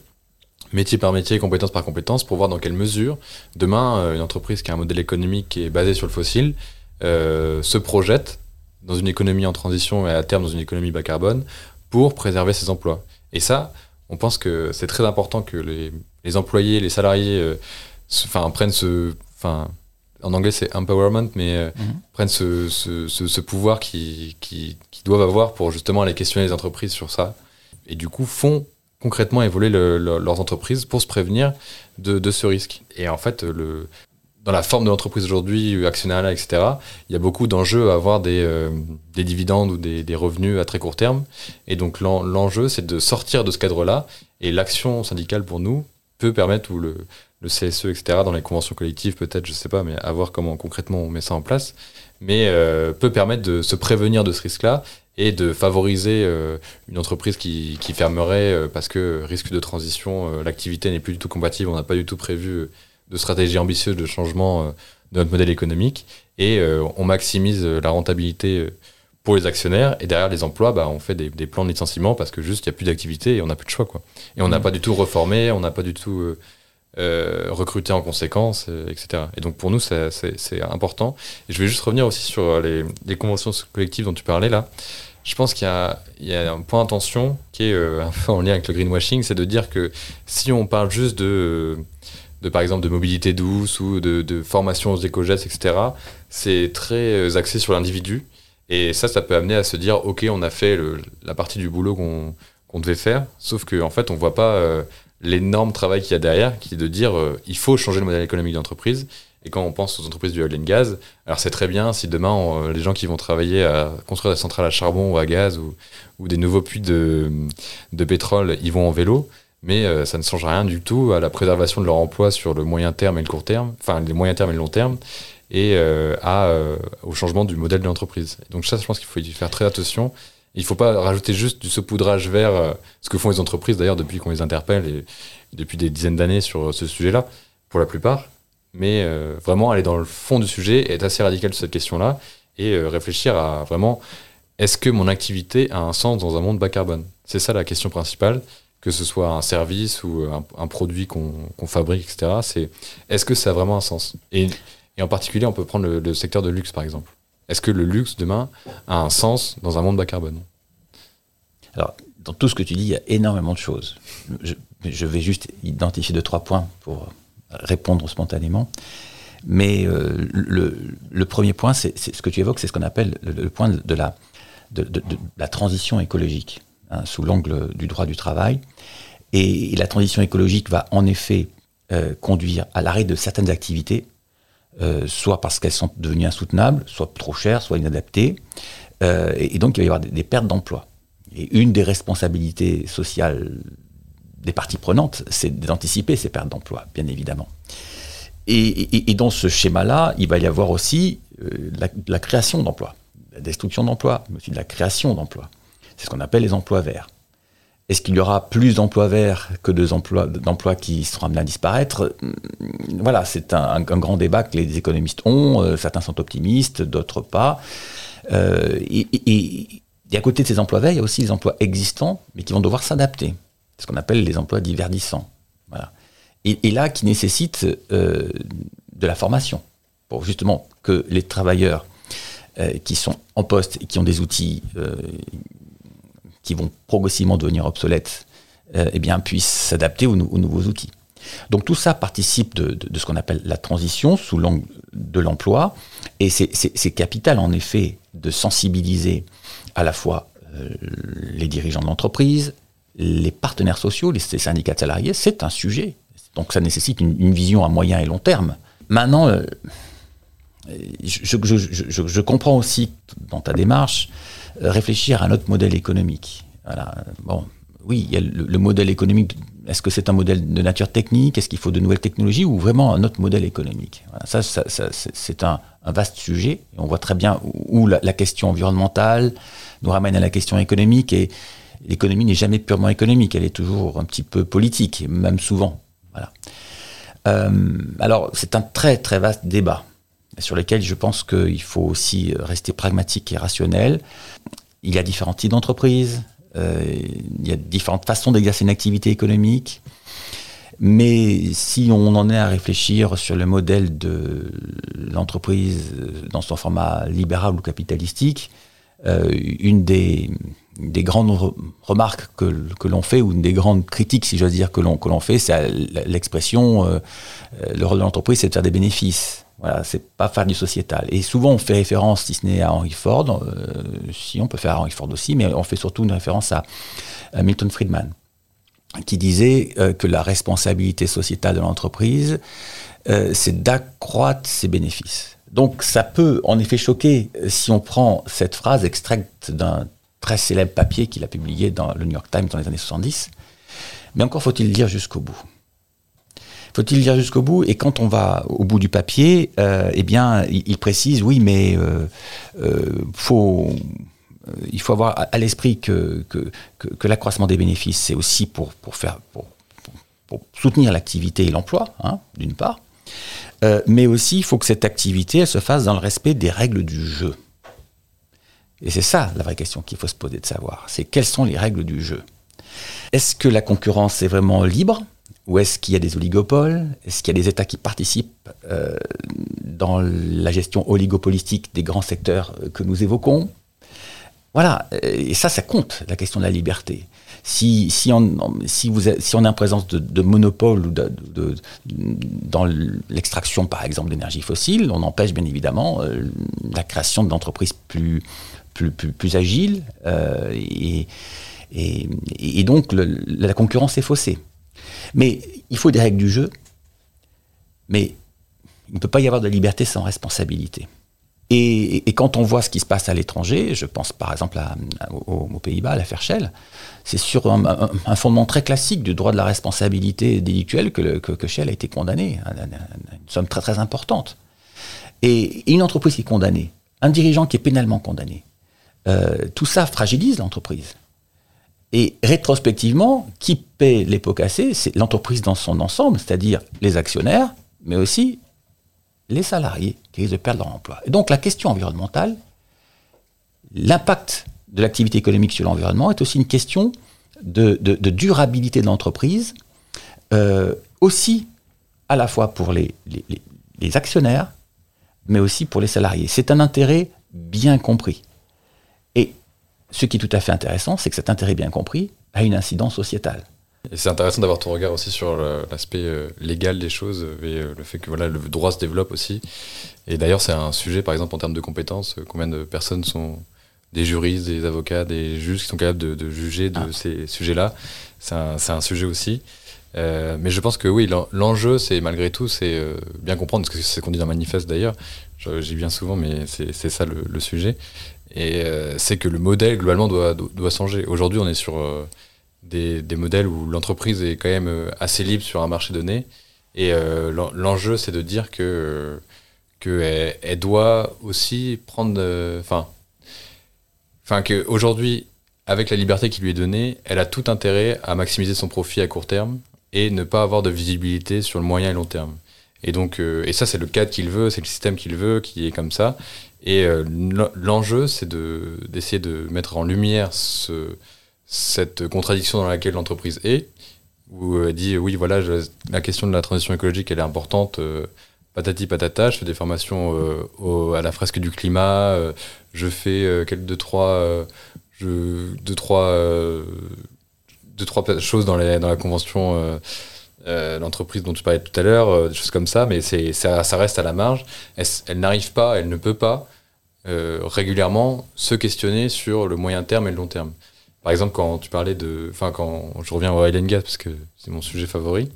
métier par métier, compétence par compétence, pour voir dans quelle mesure, demain, euh, une entreprise qui a un modèle économique qui est basé sur le fossile euh, se projette dans une économie en transition et à terme dans une économie bas carbone pour préserver ses emplois. Et ça, on pense que c'est très important que les, les, employés, les salariés, euh, enfin prennent ce, enfin en anglais c'est empowerment, mais euh, mm -hmm. prennent ce, ce, ce, ce pouvoir qu'ils qui, qui doivent avoir pour justement aller questionner les entreprises sur ça. Et du coup, font concrètement évoluer le, le, leurs entreprises pour se prévenir de, ce risque. Et en fait, dans la forme de l'entreprise aujourd'hui, actionnariat, etc., il y a beaucoup d'enjeux à avoir des, euh, des dividendes ou des, revenus à très court terme. Et donc l'enjeu, c'est de sortir de ce cadre-là. Et l'action syndicale, pour nous, peut permettre, ou le, CSE, etc., dans les conventions collectives, peut-être, je sais pas, mais à voir comment concrètement on met ça en place, mais euh, peut permettre de se prévenir de ce risque-là et de favoriser euh, une entreprise qui, qui fermerait euh, parce que risque de transition, euh, l'activité n'est plus du tout compatible, on n'a pas du tout prévu de stratégie ambitieuse de changement de notre modèle économique et on maximise la rentabilité pour les actionnaires et derrière les emplois, bah, on fait des, des plans de licenciement parce que juste il n'y a plus d'activité et on n'a plus de choix quoi. Et on n'a mmh. pas du tout reformé, on n'a pas du tout euh, recruté en conséquence, etc. Et donc pour nous c'est important. Et je vais juste revenir aussi sur les, les conventions collectives dont tu parlais là je pense qu'il y, a un point d'attention qui est euh, un peu en lien avec le greenwashing, c'est de dire que si on parle juste de, par exemple, de mobilité douce ou de, de formation aux éco-gestes, etc., c'est très euh, axé sur l'individu. Et ça, ça peut amener à se dire, OK, on a fait la partie du boulot qu'on qu devait faire, sauf qu'en en fait, on voit pas euh, l'énorme travail qu'il y a derrière, qui est de dire, il faut changer le modèle économique d'entreprise. Et quand on pense aux entreprises du oil and gas, alors c'est très bien si demain on, les gens qui vont travailler à construire des centrales à charbon ou à gaz ou, des nouveaux puits de, pétrole, ils vont en vélo, mais euh, ça ne change rien du tout à la préservation de leur emploi sur le moyen terme et le court terme, enfin les moyens terme et le long terme, et euh, à, euh, au changement du modèle de l'entreprise. Donc ça, je pense qu'il faut y faire très attention Il ne faut pas rajouter juste du saupoudrage vert, euh, ce que font les entreprises d'ailleurs depuis qu'on les interpelle et depuis des dizaines d'années sur ce sujet-là, pour la plupart. Mais euh, vraiment aller dans le fond du sujet, être assez radical sur cette question-là et euh, réfléchir à vraiment est-ce que mon activité a un sens dans un monde bas carbone? C'est ça la question principale, que ce soit un service ou un, produit qu'on fabrique, etc. C'est est-ce que ça a vraiment un sens? Et, en particulier, on peut prendre le secteur de luxe par exemple. Est-ce que le luxe demain a un sens dans un monde bas carbone? Alors, dans tout ce que tu dis, il y a énormément de choses. Je, vais juste identifier deux, trois points pour répondre spontanément. Mais euh, le, premier point, c'est ce que tu évoques, c'est ce qu'on appelle le, point de la, transition écologique, hein, sous l'angle du droit du travail. Et, la transition écologique va en effet euh, conduire à l'arrêt de certaines activités euh, soit parce qu'elles sont devenues insoutenables, soit trop chères, soit inadaptées. Et, donc, il va y avoir des, pertes d'emplois. Et une des responsabilités sociales des parties prenantes, c'est d'anticiper ces pertes d'emplois, bien évidemment. Et, dans ce schéma-là, il va y avoir aussi euh, la, création d'emplois, la destruction d'emplois, mais aussi de la création d'emplois. C'est ce qu'on appelle les emplois verts. Est-ce qu'il y aura plus d'emplois verts que d'emplois qui seront amenés à disparaître? Voilà, c'est un, grand débat que les économistes ont. Euh, certains sont optimistes, d'autres pas. Euh, et, à côté de ces emplois verts, il y a aussi les emplois existants, mais qui vont devoir s'adapter. Ce qu'on appelle les emplois diverdissants. Voilà. Et, là, qui nécessitent euh, de la formation pour justement que les travailleurs qui sont en poste et qui ont des outils qui vont progressivement devenir obsolètes, euh, eh bien, puissent s'adapter aux, nouveaux outils. Donc tout ça participe de, ce qu'on appelle la transition sous l'angle de l'emploi, et c'est capital en effet de sensibiliser à la fois euh, les dirigeants de l'entreprise, les partenaires sociaux, les, syndicats de salariés, c'est un sujet. Donc ça nécessite une, vision à moyen et long terme. Maintenant, euh, je, comprends aussi dans ta démarche euh, réfléchir à un autre modèle économique. Voilà. Bon, oui, le, modèle économique. Est-ce que c'est un modèle de nature technique? Est-ce qu'il faut de nouvelles technologies ou vraiment un autre modèle économique? Ça, c'est un, vaste sujet. on voit très bien où, la, question environnementale nous ramène à la question économique. Et l'économie n'est jamais purement économique. Elle est toujours un petit peu politique, même souvent. Voilà. Euh, alors, c'est un très très vaste débat sur lequel je pense qu'il faut aussi rester pragmatique et rationnel. Il y a différents types d'entreprises, euh, il y a différentes façons d'exercer une activité économique. Mais si on en est à réfléchir sur le modèle de l'entreprise dans son format libéral ou capitalistique, euh, une des, des, grandes remarques que, que l'on fait, ou des grandes critiques, si j'ose dire, que l'on fait, c'est l'expression euh, le rôle de l'entreprise, c'est de faire des bénéfices. Voilà, c'est pas faire du sociétal. Et souvent, on fait référence, si ce n'est à Henry Ford, euh, si on peut faire à Henry Ford aussi, mais on fait surtout une référence à, Milton Friedman, qui disait euh, que la responsabilité sociétale de l'entreprise, euh, c'est d'accroître ses bénéfices. Donc, ça peut en effet choquer si on prend cette phrase extraite d'un très célèbre papier qu'il a publié dans le New York Times dans les années 70. Mais encore faut-il le lire jusqu'au bout. Faut-il lire jusqu'au bout Et quand on va au bout du papier, euh, eh bien, il, précise, oui, mais euh, euh, faut, il faut avoir à, l'esprit que, que, l'accroissement des bénéfices, c'est aussi pour, pour, faire, pour, soutenir l'activité et l'emploi, hein, d'une part, mais aussi il faut que cette activité elle se fasse dans le respect des règles du jeu. Et c'est ça la vraie question qu'il faut se poser de savoir, c'est quelles sont les règles du jeu. Est-ce que la concurrence est vraiment libre ou est-ce qu'il y a des oligopoles Est-ce qu'il y a des États qui participent euh, dans la gestion oligopolistique des grands secteurs euh, que nous évoquons? Voilà, euh, et ça, ça compte, la question de la liberté. Si, on, est en présence de, de monopole ou dans l'extraction, par exemple, d'énergie fossile, on empêche bien évidemment la création d'entreprises plus, plus, plus, agiles et, donc la concurrence est faussée. Mais il faut des règles du jeu, mais il ne peut pas y avoir de liberté sans responsabilité. Et, quand on voit ce qui se passe à l'étranger, je pense par exemple aux, Pays-Bas, à l'affaire Shell, c'est sur un, fondement très classique du droit de la responsabilité délictuelle que, que, Shell a été condamné, une somme très très importante. Et une entreprise qui est condamnée, un dirigeant qui est pénalement condamné, euh, tout ça fragilise l'entreprise. Et rétrospectivement, qui paie les pots cassés C'est l'entreprise dans son ensemble, c'est-à-dire les actionnaires, mais aussi les salariés qui risquent de perdre leur emploi. Et donc la question environnementale, l'impact de l'activité économique sur l'environnement est aussi une question de, durabilité de l'entreprise, euh, aussi à la fois pour les, les actionnaires, mais aussi pour les salariés. C'est un intérêt bien compris. Ce qui est tout à fait intéressant, c'est que cet intérêt bien compris a une incidence sociétale. Et c'est intéressant d'avoir ton regard aussi sur l'aspect euh, légal des choses et euh, le fait que voilà, le droit se développe aussi. Et d'ailleurs, c'est un sujet, par exemple, en termes de compétences, euh, combien de personnes sont des juristes, des avocats, des juges qui sont capables de, juger de ah. ces sujets-là. C'est un, un, sujet aussi. mais je pense que oui, l'enjeu, c'est malgré tout, c'est bien comprendre, parce que c'est ce qu'on dit dans le manifeste d'ailleurs, j'y viens souvent, mais c'est ça le, le, sujet. Et c'est que le modèle, globalement, doit, doit changer. Aujourd'hui, on est sur des, modèles où l'entreprise est quand même euh, assez libre sur un marché donné. Et euh, l'enjeu, c'est de dire que qu'elle elle doit aussi prendre, euh, enfin, enfin qu'aujourd'hui, avec la liberté qui lui est donnée, elle a tout intérêt à maximiser son profit à court terme et ne pas avoir de visibilité sur le moyen et long terme. Et donc, et ça, c'est le cadre qu'il veut, c'est le système qu'il veut, qui est comme ça. Et l'enjeu, c'est d'essayer de mettre en lumière ce, cette contradiction dans laquelle l'entreprise est, où elle dit oui, voilà, la question de la transition écologique, elle est importante. Euh, patati patata, je fais des formations euh, à la fresque du climat, euh, je fais quelques deux trois, je, deux trois, deux trois choses dans, les, dans la convention. l'entreprise dont tu parlais tout à l'heure, des choses comme ça, mais ça, reste à la marge. Elle n'arrive pas, elle ne peut pas régulièrement se questionner sur le moyen terme et le long terme. Par exemple, quand tu parlais de. Enfin, quand je reviens au oil and gas, parce que c'est mon sujet favori,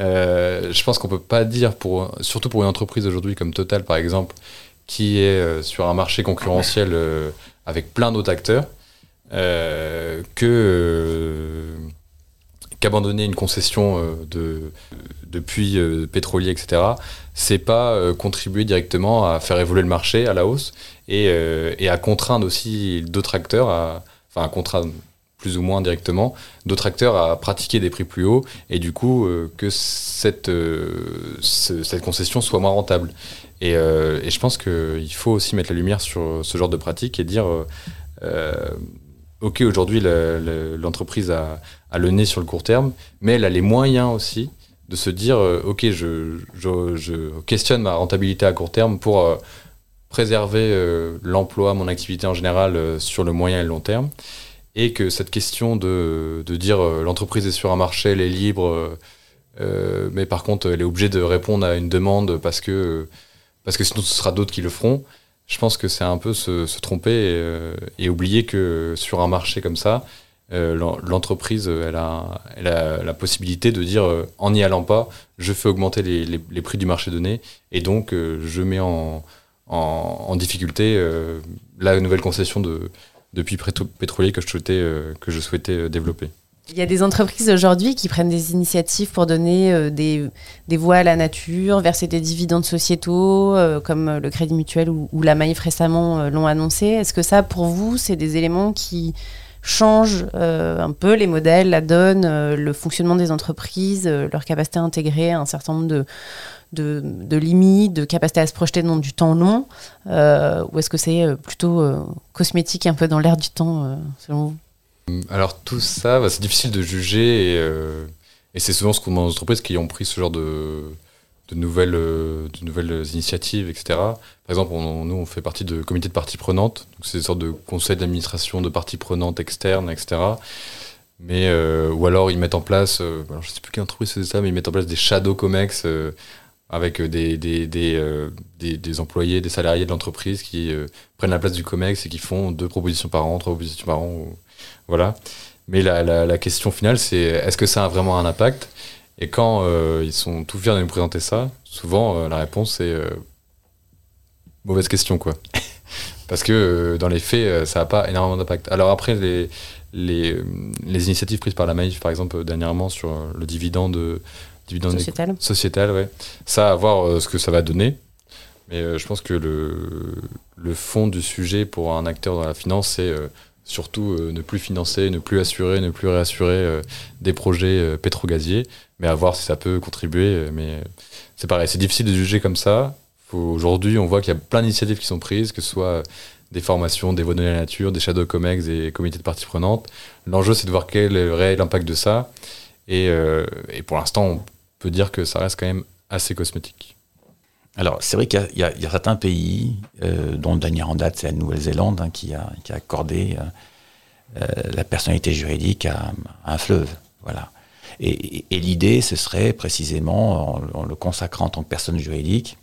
euh, je pense qu'on peut pas dire, pour, surtout pour une entreprise aujourd'hui comme Total, par exemple, qui est euh, sur un marché concurrentiel euh, avec plein d'autres acteurs, que qu'abandonner une concession de, de puits pétroliers, etc., c'est pas contribuer directement à faire évoluer le marché à la hausse et, et à contraindre aussi d'autres acteurs à. Enfin, à contraindre plus ou moins directement, d'autres acteurs à pratiquer des prix plus hauts et du coup euh, que cette, euh, cette concession soit moins rentable. Et, euh, je pense qu'il faut aussi mettre la lumière sur ce genre de pratique et dire ok aujourd'hui l'entreprise a, le nez sur le court terme, mais elle a les moyens aussi de se dire ok je, questionne ma rentabilité à court terme pour préserver l'emploi, mon activité en général sur le moyen et le long terme. Et que cette question de, de dire euh, l'entreprise est sur un marché, elle est libre, euh, euh, mais par contre elle est obligée de répondre à une demande parce que, parce que sinon ce sera d'autres qui le feront, je pense que c'est un peu se, se tromper et, oublier que sur un marché comme ça, l'entreprise elle a, elle a, la possibilité de dire en n'y allant pas, je fais augmenter les, les, les, prix du marché donné et donc je mets en, en, difficulté la nouvelle concession de depuis pétrolier que je souhaitais, euh, euh, développer. Il y a des entreprises aujourd'hui qui prennent des initiatives pour donner euh, des, des, voies à la nature, verser des dividendes sociétaux, comme le Crédit Mutuel ou, la Maïf récemment l'ont annoncé. Est-ce que ça, pour vous, c'est des éléments qui changent un peu les modèles, la donne, le fonctionnement des entreprises, leur capacité à intégrer un certain nombre de, de, de, limites, de capacité à se projeter dans du temps long euh, Ou est-ce que c'est euh, plutôt euh, cosmétique, un peu dans l'air du temps, selon vous? Alors tout ça, bah, c'est difficile de juger et, c'est souvent ce qu'on dans les entreprises qui ont pris ce genre de, nouvelles, de nouvelles initiatives, etc. Par exemple, nous, on fait partie de comités de parties prenantes, donc c'est des sortes de conseils d'administration de parties prenantes externes, etc. Mais, ou alors ils mettent en place, je sais plus quelle entreprise c'est ça, mais ils mettent en place des shadow comex avec euh, des, des, euh, des, des, employés, des salariés de l'entreprise qui euh, prennent la place du COMEX et qui font deux propositions par an, trois propositions par an. voilà. Mais la, la, la, question finale, c'est est-ce que ça a vraiment un impact? Et quand ils sont tout fiers de nous présenter ça, souvent la réponse est mauvaise question, quoi. Parce que dans les faits, ça n'a pas énormément d'impact. Alors après, les, les, les, initiatives prises par la Maïf, par exemple, dernièrement sur le dividende sociétal. Sociétal, ouais. Ça, à voir euh, ce que ça va donner. Mais euh, je pense que le, le fond du sujet pour un acteur dans la finance, c'est euh, surtout euh, ne plus financer, ne plus assurer, ne plus réassurer euh, des projets euh, pétrogaziers, mais à voir si ça peut contribuer. mais c'est pareil, c'est difficile de juger comme ça. Aujourd'hui, on voit qu'il y a plein d'initiatives qui sont prises, que ce soit des formations, des données à la nature, des shadow comex, des comités de parties prenantes. L'enjeu, c'est de voir quel est le réel impact de ça. Et, euh, et pour l'instant, on peut dire que ça reste quand même assez cosmétique. Alors, c'est vrai qu'il y a- certains pays, euh, dont le dernier en date, c'est la Nouvelle-Zélande, hein, qui, a, accordé euh, la personnalité juridique à, un fleuve. Voilà. Et, l'idée, ce serait précisément, en, le consacrant en tant que personne juridique,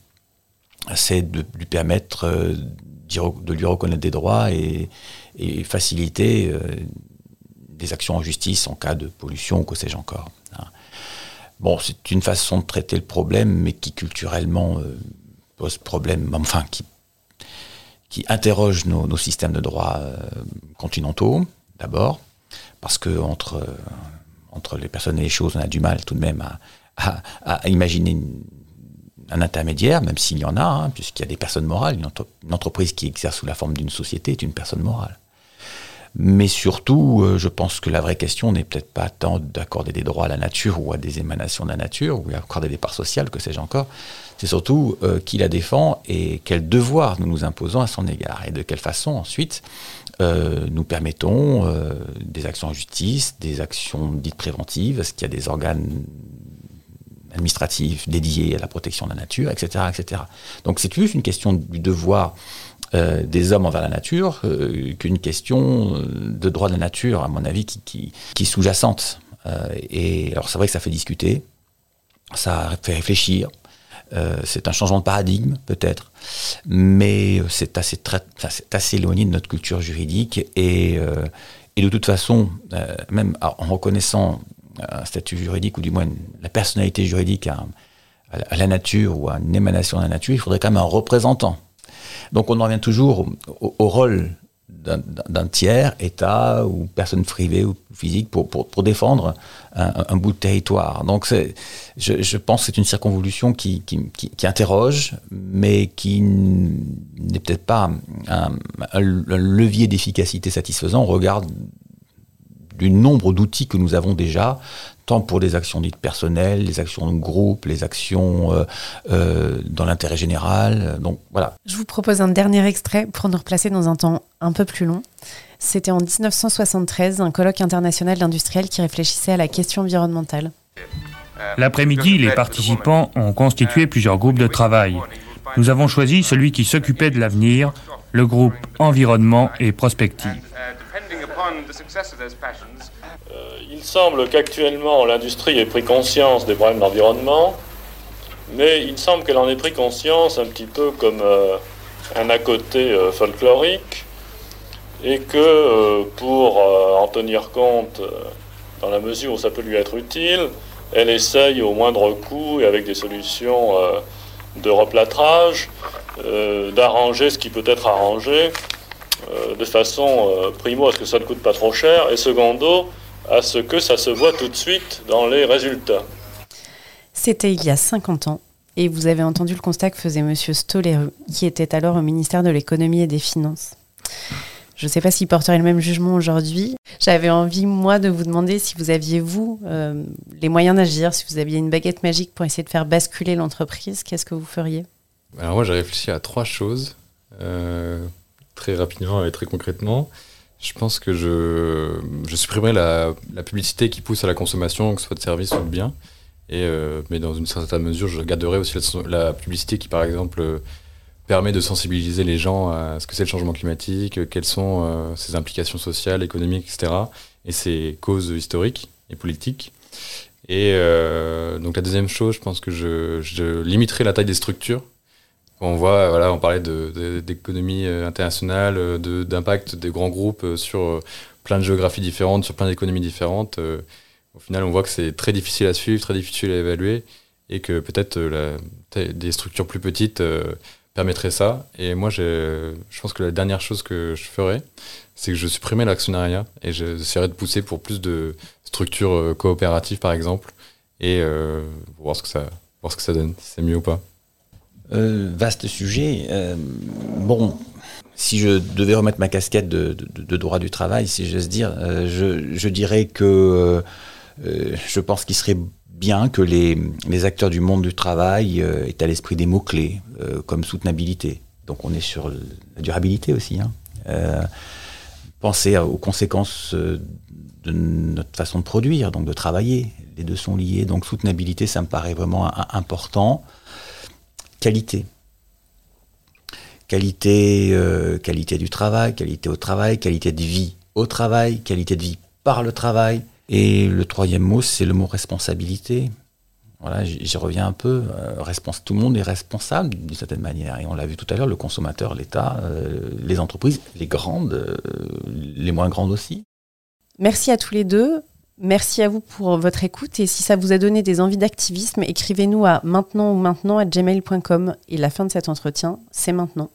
c'est de lui permettre de lui reconnaître des droits et, faciliter des actions en justice en cas de pollution ou que sais-je encore. hein. Bon, c'est une façon de traiter le problème, mais qui culturellement euh, pose problème, enfin, qui, qui interroge nos, systèmes de droit euh, continentaux, d'abord, parce que entre, euh, entre les personnes et les choses, on a du mal tout de même à, à- imaginer un intermédiaire, même s'il y en a, hein, puisqu'il y a des personnes morales. Une entreprise qui exerce sous la forme d'une société est une personne morale. Mais surtout, euh, je pense que la vraie question n'est peut-être pas tant d'accorder des droits à la nature ou à des émanations de la nature, ou d'accorder des parts sociales, que sais-je encore. C'est surtout euh, qui la défend et quel devoir nous nous imposons à son égard, et de quelle façon ensuite euh, nous permettons des actions en justice, des actions dites préventives, est-ce qu'il y a des organes administratifs dédiés à la protection de la nature, etc. etc. Donc c'est plus une question du devoir euh, des hommes envers la nature euh, qu'une question euh, de droit de la nature, à mon avis, qui, qui, est sous-jacente. Et alors c'est vrai que ça fait discuter, ça fait réfléchir, c'est un changement de paradigme peut-être, mais c'est assez, très- éloigné de notre culture juridique et, et de toute façon, même en reconnaissant un statut juridique ou du moins la personnalité juridique à, la- nature ou à une émanation de la nature, il faudrait quand même un représentant. Donc on en revient toujours au, rôle d'un- tiers, État ou personne privée ou physique pour, pour, défendre un, bout de territoire. Donc je, je pense que c'est une circonvolution qui, qui, qui- qui interroge, mais qui n'est peut-être pas un, un levier d'efficacité satisfaisant au regard du nombre d'outils que nous avons déjà, tant pour les actions dites personnelles, les actions de groupe, les actions euh, euh, dans l'intérêt général. Donc voilà. Je vous propose un dernier extrait pour nous replacer dans un temps un peu plus long. C'était en 1973, un colloque international d'industriels qui réfléchissait à la question environnementale. L'après-midi, les participants ont constitué plusieurs groupes de travail. Nous avons choisi celui qui s'occupait de l'avenir, le groupe environnement et prospective. Il semble qu'actuellement l'industrie ait pris conscience des problèmes d'environnement, mais il semble qu'elle en ait pris conscience un petit peu comme euh, un à côté euh, folklorique, et que euh, pour euh, en tenir compte euh, dans la mesure où ça peut lui être utile, elle essaye au moindre coût et avec des solutions euh, de replâtrage euh, d'arranger ce qui peut être arrangé euh, de façon euh, primo à ce que ça ne coûte pas trop cher et secondo à ce que ça se voit tout de suite dans les résultats. C'était il y a 50 ans, et vous avez entendu le constat que faisait Monsieur Stoleru, qui était alors au ministère de l'économie et des finances. Je ne sais pas s'il porterait le même jugement aujourd'hui. J'avais envie, moi, de vous demander si vous aviez, vous, euh, les moyens d'agir, si vous aviez une baguette magique pour essayer de faire basculer l'entreprise, qu'est-ce que vous feriez? Alors moi j'ai réfléchi à trois choses euh, très rapidement et très concrètement. Je pense que je, supprimerais la, publicité qui pousse à la consommation, que ce soit de services ou de biens. Et, euh, mais dans une certaine mesure, je garderais aussi la, publicité qui, par exemple, euh, permet de sensibiliser les gens à ce que c'est le changement climatique, euh, quelles sont ses implications sociales, économiques, etc. et ses causes historiques et politiques. Et donc la deuxième chose, je pense que je limiterai la taille des structures. On voit, voilà, on parlait de- de- d'économie euh, internationale, euh, de- d'impact des grands groupes euh, sur plein de géographies différentes, sur plein d'économies différentes. Au final, on voit que c'est très difficile à suivre, très difficile à évaluer, et que peut-être des structures plus petites permettraient ça. Et moi, je pense que la dernière chose que je ferais, c'est que je supprimerais l'actionnariat et j'essaierais de pousser pour plus de structures coopératives, par exemple, et euh, voir ce que ça, voir ce que ça donne, si c'est mieux ou pas. Euh, vaste sujet. Euh, bon, si je devais remettre ma casquette de, droit du travail, si j'ose dire, euh, je, dirais que je pense qu'il serait bien que les, acteurs du monde du travail aient à l'esprit des mots-clés, comme soutenabilité. Donc on est sur la durabilité aussi. Hein. penser aux conséquences de notre façon de produire, donc de travailler. Les deux sont liés. Donc soutenabilité, ça me paraît vraiment important qualité. Qualité, euh, qualité du travail, qualité au travail, qualité de vie au travail, qualité de vie par le travail. Et le troisième mot, c'est le mot responsabilité. Voilà, j'y reviens un peu. Euh, tout le monde est responsable d'une certaine manière. Et on l'a vu tout à l'heure, le consommateur, l'État, euh, les entreprises, les grandes, les moins grandes aussi. Merci à tous les deux. Merci à vous pour votre écoute et si ça vous a donné des envies d'activisme, écrivez-nous à maintenant ou maintenant à gmail.com et la fin de cet entretien, c'est maintenant.